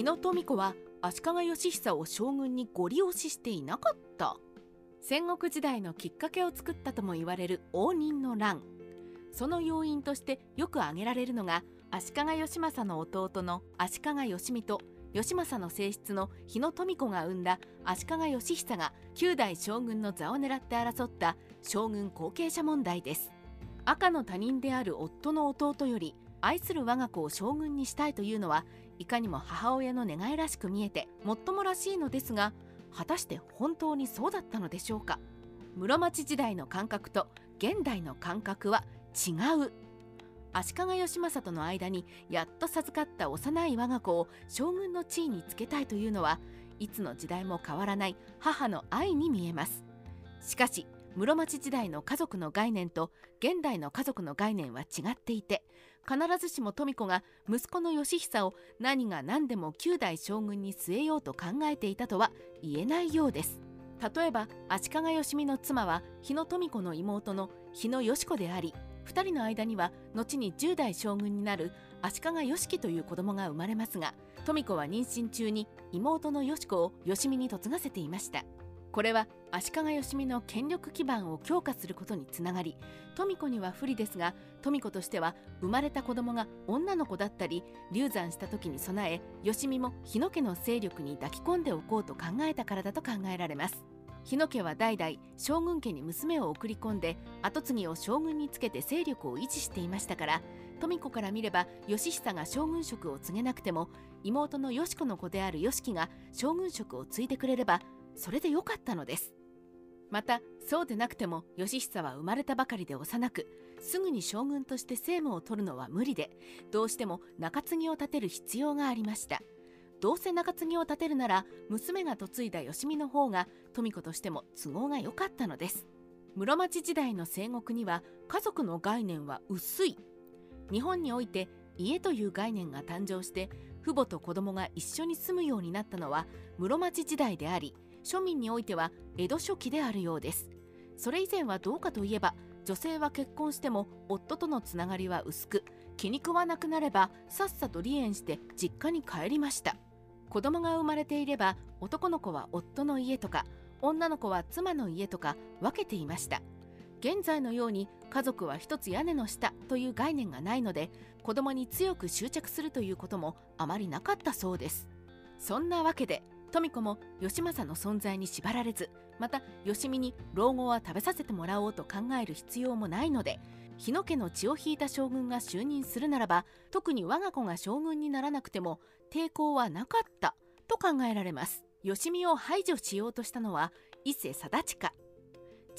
日野富子は足利義久を将軍にご利押ししていなかった。戦国時代のきっかけを作ったとも言われる応仁の乱。その要因としてよく挙げられるのが足利義政の弟の足利義美と義政の正室の日野富子が生んだ足利義久が9代将軍の座を狙って争った将軍後継者問題です。赤の他人である夫の弟より愛する我が子を将軍にしたいというのはいかにも母親の願いらしく見えてもっともらしいのですが果たして本当にそうだったのでしょうか？室町時代の感覚と現代の感覚は違う。足利義政との間にやっと授かった幼い我が子を将軍の地位につけたいというのはいつの時代も変わらない母の愛に見えます。しかし室町時代の家族の概念と現代の家族の概念は違っていて必ずしも富子が息子の義久を何が何でも9代将軍に据えようと考えていたとは言えないようです。例えば足利義美の妻は日野富子の妹の日野義子であり2人の間には後に10代将軍になる足利義樹という子供が生まれますが富子は妊娠中に妹の義子を義美に嫁がせていました。これは足利義美の権力基盤を強化することにつながり富子には不利ですが富子としては生まれた子供が女の子だったり流産した時に備え義美も日野家の勢力に抱き込んでおこうと考えたからだと考えられます。日野家は代々将軍家に娘を送り込んで跡継ぎを将軍につけて勢力を維持していましたから富子から見れば義久が将軍職を継げなくても妹の義子の子である義樹が将軍職を継いでくれればそれでよかったのです。またそうでなくても義久は生まれたばかりで幼くすぐに将軍として政務を取るのは無理でどうしても中継ぎを立てる必要がありました。どうせ中継ぎを立てるなら娘が嫁いだ義美の方が富子としても都合が良かったのです。室町時代の戦国には家族の概念は薄い。日本において家という概念が誕生して父母と子供が一緒に住むようになったのは室町時代であり庶民においては江戸初期であるようです。それ以前はどうかといえば女性は結婚しても夫とのつながりは薄く気に食わなくなればさっさと離縁して実家に帰りました。子供が生まれていれば男の子は夫の家とか女の子は妻の家とか分けていました。現在のように家族は一つ屋根の下という概念がないので子供に強く執着するということもあまりなかったそうです。そんなわけで富子も義政の存在に縛られずまた義美に老後は食べさせてもらおうと考える必要もないので日野家の血を引いた将軍が就任するならば特に我が子が将軍にならなくても抵抗はなかったと考えられます。義美を排除しようとしたのは伊勢貞親。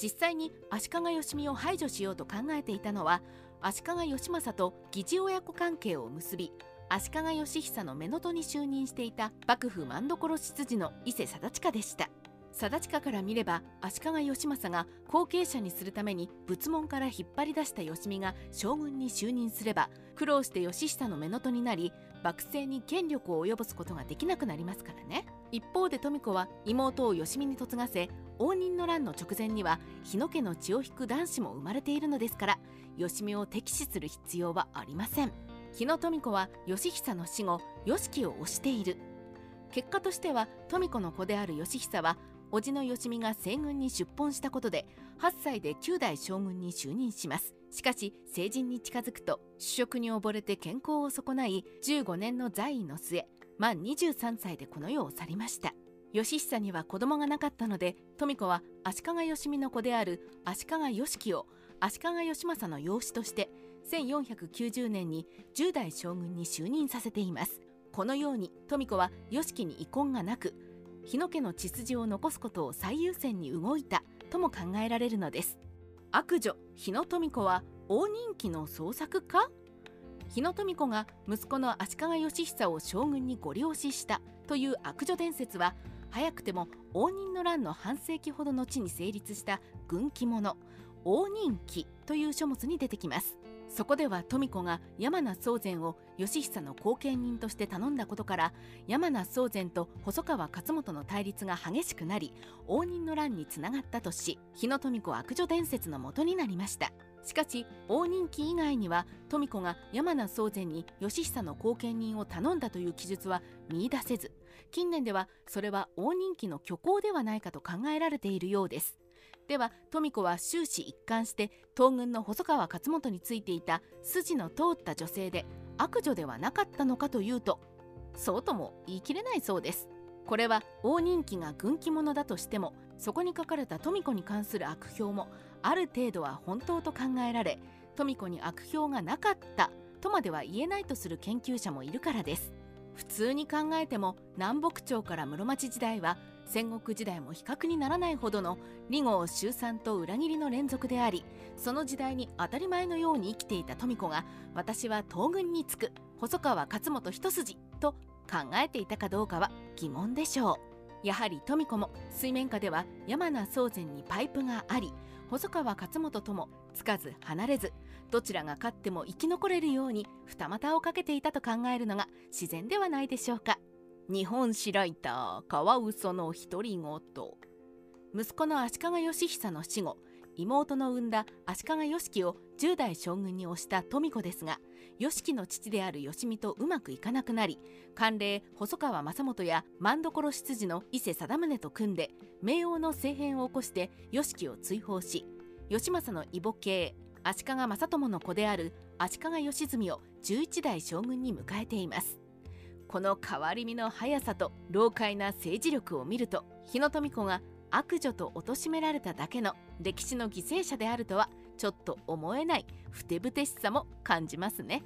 実際に足利義美を排除しようと考えていたのは足利義政と疑似親子関係を結び足利義久の乳母に就任していた幕府万所執事の伊勢貞親でした。貞親から見れば足利義政が後継者にするために仏門から引っ張り出した義美が将軍に就任すれば苦労して義久の乳母になり幕政に権力を及ぼすことができなくなりますからね。一方で富子は妹を義美に嫁がせ応仁の乱の直前には日野家の血を引く男子も生まれているのですから義美を敵視する必要はありません。日野富子は義久の死後義樹を推している。結果としては富子の子である義久は叔父の義美が西軍に出奔したことで8歳で9代将軍に就任します。しかし成人に近づくと主食に溺れて健康を損ない15年の在位の末満23歳でこの世を去りました。義久には子供がなかったので富子は足利義美の子である足利義樹を足利義政の養子として1490年に10代将軍に就任させています。このように富子は義樹に遺恨がなく日野家の血筋を残すことを最優先に動いたとも考えられるのです。悪女日野富子は大人気の創作家？日野富子が息子の足利義久を将軍にご利押したという悪女伝説は早くても応仁の乱の半世紀ほど後に成立した軍記物応仁記という書物に出てきます。そこでは富子が山名宗全を義久の後見人として頼んだことから山名宗全と細川勝元の対立が激しくなり応仁の乱につながったとし日野富子悪女伝説の元になりました。しかし大人気以外には富子が山名宗全に義久の後見人を頼んだという記述は見いだせず近年ではそれは大人気の虚構ではないかと考えられているようです。では富子は終始一貫して東軍の細川勝元についていた筋の通った女性で悪女ではなかったのかというとそうとも言い切れないそうです。これは大人気が軍記者だとしてもそこに書かれた富子に関する悪評もある程度は本当と考えられ富子に悪評がなかったとまでは言えないとする研究者もいるからです。普通に考えても南北朝から室町時代は戦国時代も比較にならないほどの離合集散と裏切りの連続でありその時代に当たり前のように生きていた富子が私は東軍につく細川勝元一筋と考えていたかどうかは疑問でしょう。やはり富子も水面下では山名宗全にパイプがあり細川勝元ともつかず離れずどちらが勝っても生き残れるように二股をかけていたと考えるのが自然ではないでしょうか。日本史ライターカワウソの独り言。息子の足利義久の死後妹の産んだ足利義樹を10代将軍に推した富子ですが義樹の父である義美とうまくいかなくなり官令細川正元や万所執事の伊勢貞宗と組んで明王の政変を起こして義樹を追放し義政の異母系足利正友の子である足利義澄を11代将軍に迎えています。この変わり身の速さと老快な政治力を見ると日野富子が悪女と貶められただけの歴史の犠牲者であるとはちょっと思えないふてぶてしさも感じますね。